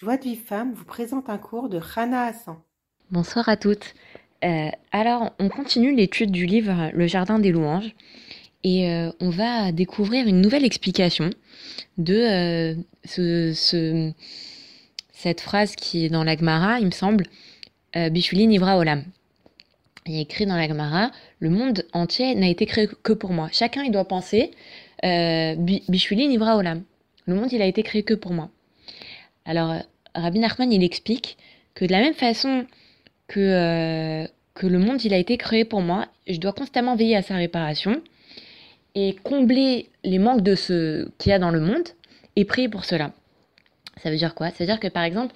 Joie de vie femme vous présente un cours de Rana Hassan. Bonsoir à toutes. Euh, alors, on continue l'étude du livre Le Jardin des louanges et euh, on va découvrir une nouvelle explication de euh, ce, cette phrase qui est dans l'Agmara, il me semble, Bichuli Nivra Olam. Il est écrit dans l'Agmara, le monde entier n'a été créé que pour moi. Chacun, il doit penser, Bichuli Nivra Olam. Le monde, il a été créé que pour moi. Alors, Rabbi Nachman, il explique que de la même façon que, euh, le monde, a été créé pour moi, je dois constamment veiller à sa réparation et combler les manques de ce qu'il y a dans le monde et prier pour cela. Ça veut dire quoi? Ça veut dire que, par exemple,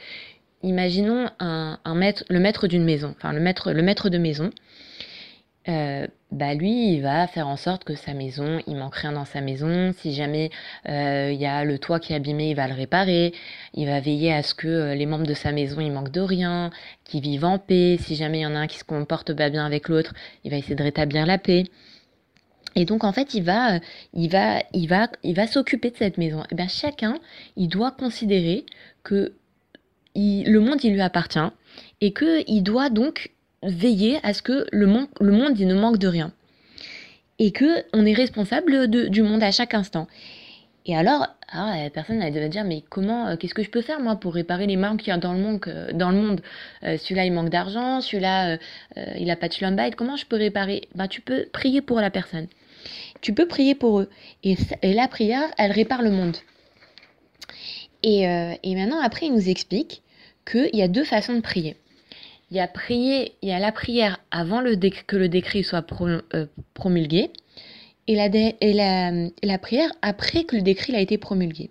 imaginons un, maître, le maître d'une maison, enfin le maître, le maître de maison, euh, bah lui, il va faire en sorte que sa maison, il manque rien dans sa maison. Si jamais euh, il y a le toit qui est abîmé, il va le réparer. Il va veiller à ce que euh, les membres de sa maison, ils manquent de rien, qu'ils vivent en paix. Si jamais il y en a un qui se comporte pas bien avec l'autre, il va essayer de rétablir la paix. Et donc en fait, il va, il va, il va, il va s'occuper de cette maison. Et eh bien chacun, il doit considérer que le monde, il lui appartient et que il doit donc veiller à ce que le, monde, le monde ne manque de rien. Et que on est responsable du monde à chaque instant. Et alors, ah, la personne elle va dire mais comment, euh, qu'est-ce que je peux faire moi pour réparer les manques qu'il y a dans le monde, dans le monde? Euh, Celui-là il manque d'argent, celui-là euh, il a pas de schlumbite, comment je peux réparer? Ben tu peux prier pour la personne. Tu peux prier pour eux. Et, et la prière, elle répare le monde. Et, et maintenant après il nous explique qu'il y a deux façons de prier il y a il y a la prière avant que le décret soit euh, promulgué et, la, prière après que le décret a été promulgué.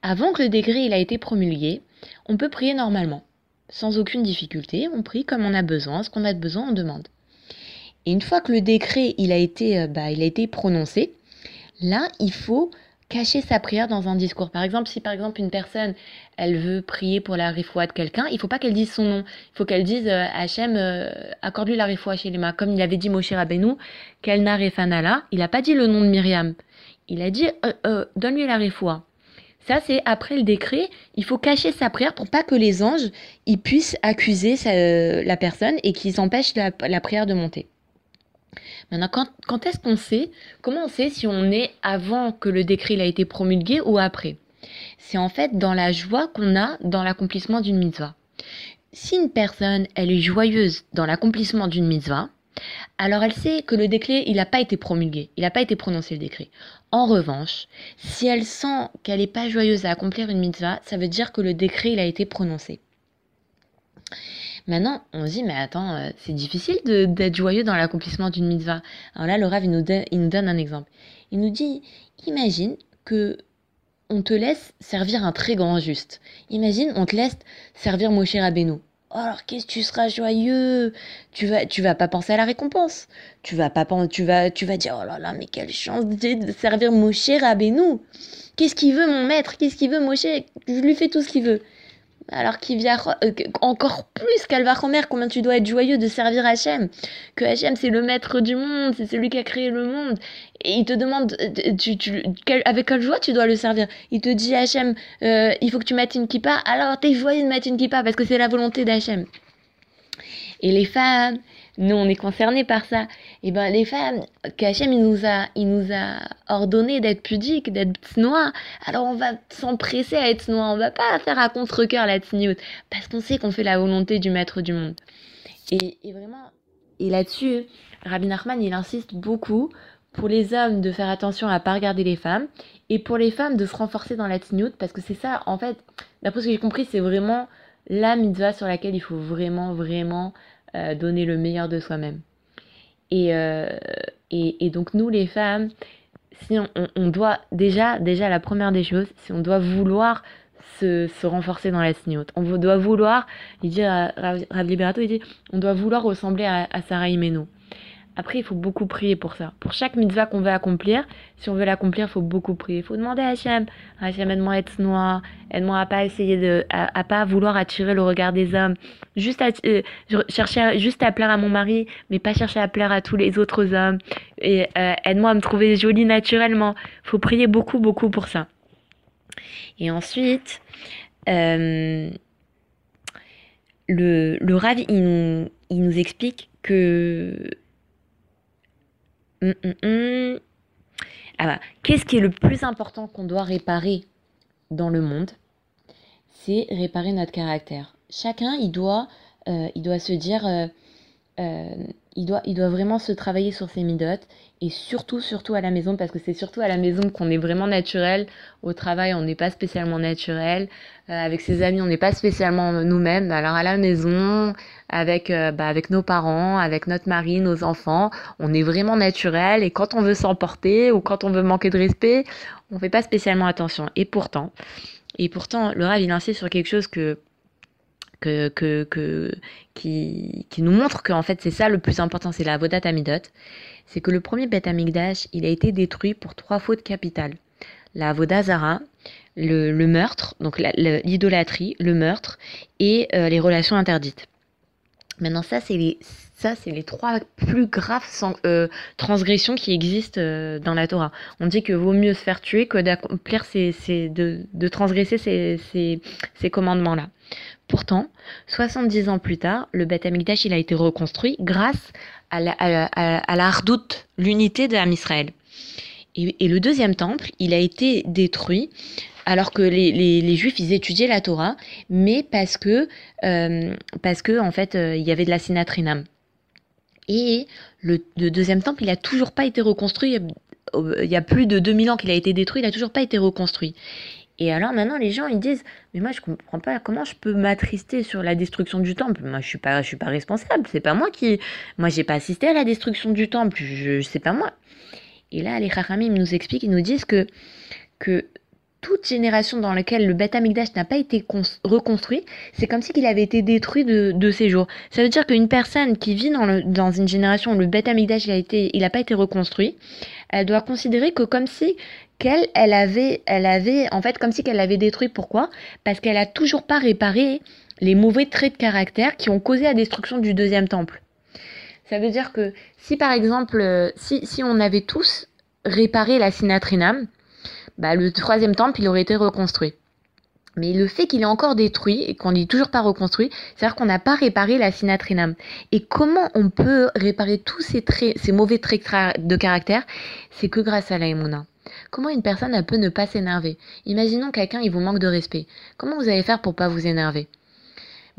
Avant que le décret il a été promulgué, on peut prier normalement, sans aucune difficulté. On prie comme on a besoin, ce qu'on a besoin, on demande. Et une fois que le décret a été, euh, bah, a été prononcé, là il faut cacher sa prière dans un discours. Par exemple, si par exemple une personne, elle veut prier pour la rifoua de quelqu'un, il faut pas qu'elle dise son nom. Il faut qu'elle dise euh, Hachem, euh, accorde-lui la rifoua chez les mains. Comme il avait dit Moshe Rabbeinu, Kelna Refanala, il n'a pas dit le nom de Myriam. Il a dit euh, donne-lui la rifoua. Ça, c'est après le décret. Il faut cacher sa prière pour pas que les anges ils puissent accuser la personne et qu'ils empêchent la prière de monter. Maintenant, quand, est-ce qu'on sait Comment on sait si on est avant que le décret a été promulgué ou après? C'est en fait dans la joie qu'on a dans l'accomplissement d'une mitzvah. Si une personne, elle est joyeuse dans l'accomplissement d'une mitzvah, alors elle sait que le décret, il n'a pas été promulgué, il n'a pas été prononcé le décret. En revanche, si elle sent qu'elle n'est pas joyeuse à accomplir une mitzvah, ça veut dire que le décret, il a été prononcé. Maintenant, on se dit, mais attends, euh, c'est difficile d'être joyeux dans l'accomplissement d'une mitzvah. Alors là, le Rav, il nous, donne, un exemple. Il nous dit, imagine que on te laisse servir un très grand juste. Imagine, on te laisse servir Moshe Rabbeinu. Oh, alors qu'est-ce que tu seras joyeux? Tu vas tu vas pas penser à la récompense. Tu vas pas tu vas tu vas dire oh là là mais quelle chance de servir Moshe Rabbeinu. Qu'est-ce qu'il veut mon maître? Qu'est-ce qu'il veut Moshe? Je lui fais tout ce qu'il veut alors qu'il vient euh, encore plus qu'Alvachomer, combien tu dois être joyeux de servir Hachem. Que Hachem, c'est le maître du monde, c'est celui qui a créé le monde. Et il te demande, euh, tu, avec quelle joie tu dois le servir. Il te dit, Hachem, euh, il faut que tu mettes une kippa, alors t'es joyeux de mettre une kippa parce que c'est la volonté d'Hachem. Et les femmes, nous on est concernés par ça. Et eh ben les femmes, qu'Hachem il nous a, il nous a ordonné d'être pudiques, d'être tsnois. Alors on va s'empresser à être tsnois, on va pas faire à contre-cœur la tsniout, parce qu'on sait qu'on fait la volonté du maître du monde. Et, et vraiment, et là-dessus, Rabbi Nachman il insiste beaucoup pour les hommes de faire attention à pas regarder les femmes et pour les femmes de se renforcer dans la tsniout parce que c'est ça en fait d'après ce que j'ai compris c'est vraiment la mitzvah sur laquelle il faut vraiment vraiment euh, donner le meilleur de soi-même. Euh, et, et, donc nous les femmes, si on, doit déjà, déjà la première des choses, si on doit vouloir se, se renforcer dans la signote, on doit vouloir, il dit Rav Liberato, il dit, on doit vouloir ressembler à, à Sarah Imeno. Après, il faut beaucoup prier pour ça. Pour chaque mitzvah qu'on veut accomplir, si on veut l'accomplir, il faut beaucoup prier. Il faut demander à Hachem, Hachem, aide-moi à être noir, aide-moi à pas essayer de, à, pas vouloir attirer le regard des hommes, juste à, euh, chercher juste à plaire à mon mari, mais pas chercher à plaire à tous les autres hommes. Et euh, aide-moi à me trouver jolie naturellement. Il faut prier beaucoup, beaucoup pour ça. Et ensuite, euh, le, le Rav, il nous explique que... Hum, hum, hum. Ah bah, Qu'est-ce qui est le plus important qu'on doit réparer dans le monde? C'est réparer notre caractère. Chacun, il doit, euh, il doit se dire... euh, euh, il doit, il doit vraiment se travailler sur ses midotes et surtout, surtout à la maison parce que c'est surtout à la maison qu'on est vraiment naturel. Au travail, on n'est pas spécialement naturel. Euh, avec ses amis, on n'est pas spécialement nous-mêmes. Alors à la maison, avec, euh, bah, avec nos parents, avec notre mari, nos enfants, on est vraiment naturel et quand on veut s'emporter ou quand on veut manquer de respect, on fait pas spécialement attention. Et pourtant, et pourtant, le Rav, il insiste sur quelque chose que que, que, que, qui, qui nous montre qu'en fait c'est ça le plus important, c'est la Avodat Amidot. C'est que le premier Beth Amikdash, il a été détruit pour trois fautes capitales. La Avodah Zara, le, le meurtre, donc l'idolâtrie, le meurtre et euh, les relations interdites. Maintenant ça c'est les ça c'est les trois plus graves euh, transgressions qui existent euh, dans la Torah. On dit que vaut mieux se faire tuer que d'accomplir ces, de, transgresser ces, ces, ces commandements là. Pourtant, 70 ans plus tard, le Beth Amikdash il a été reconstruit grâce à la, Hardout, l'unité de Israël. Et, et le deuxième temple, il a été détruit alors que les, Juifs ils étudiaient la Torah, mais parce que euh, parce que en fait il y avait de la sinatrinam. Et le, deuxième temple, il a toujours pas été reconstruit. Il y a plus de 2000 ans qu'il a été détruit, il a toujours pas été reconstruit. Et alors maintenant les gens ils disent mais moi je comprends pas comment je peux m'attrister sur la destruction du temple. Moi je suis je suis pas responsable, c'est pas moi qui moi j'ai pas assisté à la destruction du temple, je c'est pas moi. Et là les Chachamim nous expliquent, ils nous disent que que toute génération dans laquelle le Beth Amikdash n'a pas été cons- reconstruit, c'est comme si qu'il avait été détruit de, ses jours. Ça veut dire qu'une personne qui vit dans, une génération où le Beth Amikdash n'a pas été reconstruit, elle doit considérer que comme si qu'elle, elle avait, elle avait, en fait, comme si qu'elle l'avait détruit. Pourquoi? Parce qu'elle a toujours pas réparé les mauvais traits de caractère qui ont causé la destruction du deuxième temple. Ça veut dire que si par exemple, euh, si, si on avait tous réparé la sinatrinam, bah, le troisième temple, il aurait été reconstruit. Mais le fait qu'il est encore détruit et qu'on n'est toujours pas reconstruit, c'est-à-dire qu'on n'a pas réparé la sinatrinam. Et comment on peut réparer tous ces traits, ces mauvais traits tra- de caractère? C'est que grâce à la Emouna. Comment une personne peut ne pas s'énerver? Imaginons quelqu'un, il vous manque de respect. Comment vous allez faire pour pas vous énerver?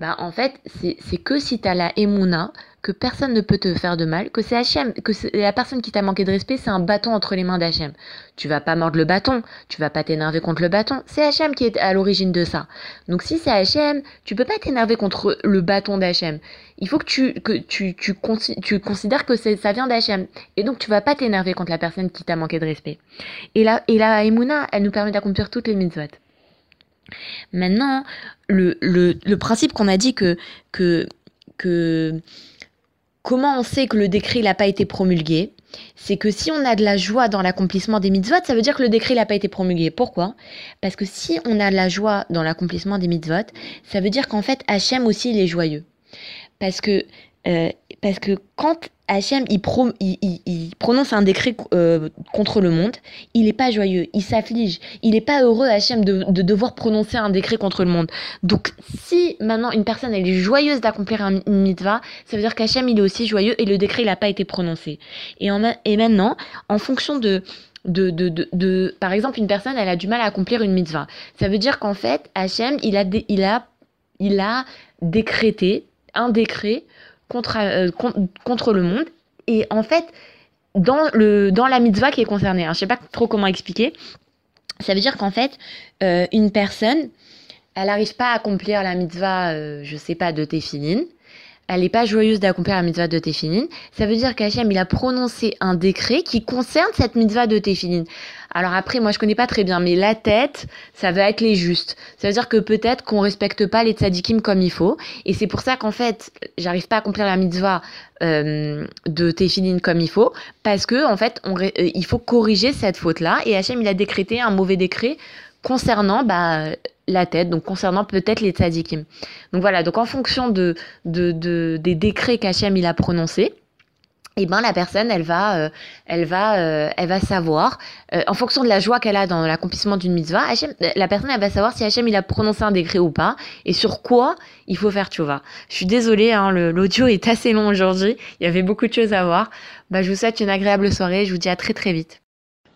Bah, en fait, c'est que si tu as la Emouna, que personne ne peut te faire de mal, que c'est Hachem, que la personne qui t'a manqué de respect, c'est un bâton entre les mains d'Hachem. Tu vas pas mordre le bâton, tu vas pas t'énerver contre le bâton, c'est Hachem qui est à l'origine de ça. Donc si c'est Hachem, tu peux pas t'énerver contre le bâton d'Hachem. Il faut que tu, que tu, tu, tu considères que ça vient d'Hachem. Et donc tu vas pas t'énerver contre la personne qui t'a manqué de respect. Et la, et la Emouna, elle nous permet d'accomplir toutes les mitzvot. Maintenant, le, le, principe qu'on a dit que, que, que comment on sait que le décret n'a pas été promulgué, c'est que si on a de la joie dans l'accomplissement des mitzvot, ça veut dire que le décret n'a pas été promulgué. Pourquoi? Parce que si on a de la joie dans l'accomplissement des mitzvot, ça veut dire qu'en fait Hachem aussi il est joyeux. Parce que euh, parce que quand Hachem il, pro- il, il- il prononce un décret euh, contre le monde, il n'est pas joyeux, il s'afflige, il n'est pas heureux Hachem de, de devoir prononcer un décret contre le monde. Donc si maintenant une personne elle est joyeuse d'accomplir un- une mitzvah, ça veut dire qu'Hachem il est aussi joyeux et le décret il n'a pas été prononcé. Et, en et maintenant, en fonction de de, de, de, par exemple, une personne, elle a du mal à accomplir une mitzvah. Ça veut dire qu'en fait, Hachem, il a, il a, il a décrété un décret contre, euh, con- contre le monde. Et en fait, dans, le, dans la mitzvah qui est concernée, hein, je sais pas trop comment expliquer, ça veut dire qu'en fait, euh, une personne, elle n'arrive pas à accomplir la mitzvah, euh, je sais pas, de Tefillin. Elle n'est pas joyeuse d'accomplir la mitzvah de Tefillin. Ça veut dire qu'Hachem, il a prononcé un décret qui concerne cette mitzvah de Tefillin. Alors après, moi je connais pas très bien, mais la tête, ça va être les justes. Ça veut dire que peut-être qu'on respecte pas les tzadikim comme il faut. Et c'est pour ça qu'en fait, j'arrive pas à accomplir la mitzvah euh, de Tefillin comme il faut. Parce que, en fait, euh, il faut corriger cette faute-là. Et Hachem, il a décrété un mauvais décret concernant bah, la tête, donc concernant peut-être les tzadikim. Donc voilà, donc en fonction de, de, de- des décrets qu'Hachem il a prononcés, et eh ben la personne elle va euh, elle va euh, elle va savoir euh, en fonction de la joie qu'elle a dans l'accomplissement d'une mitzvah la personne elle va savoir si Hachem il a prononcé un décret ou pas et sur quoi il faut faire vois je suis désolée hein, l'audio est assez long aujourd'hui il y avait beaucoup de choses à voir. Bah, je vous souhaite une agréable soirée je vous dis à très très vite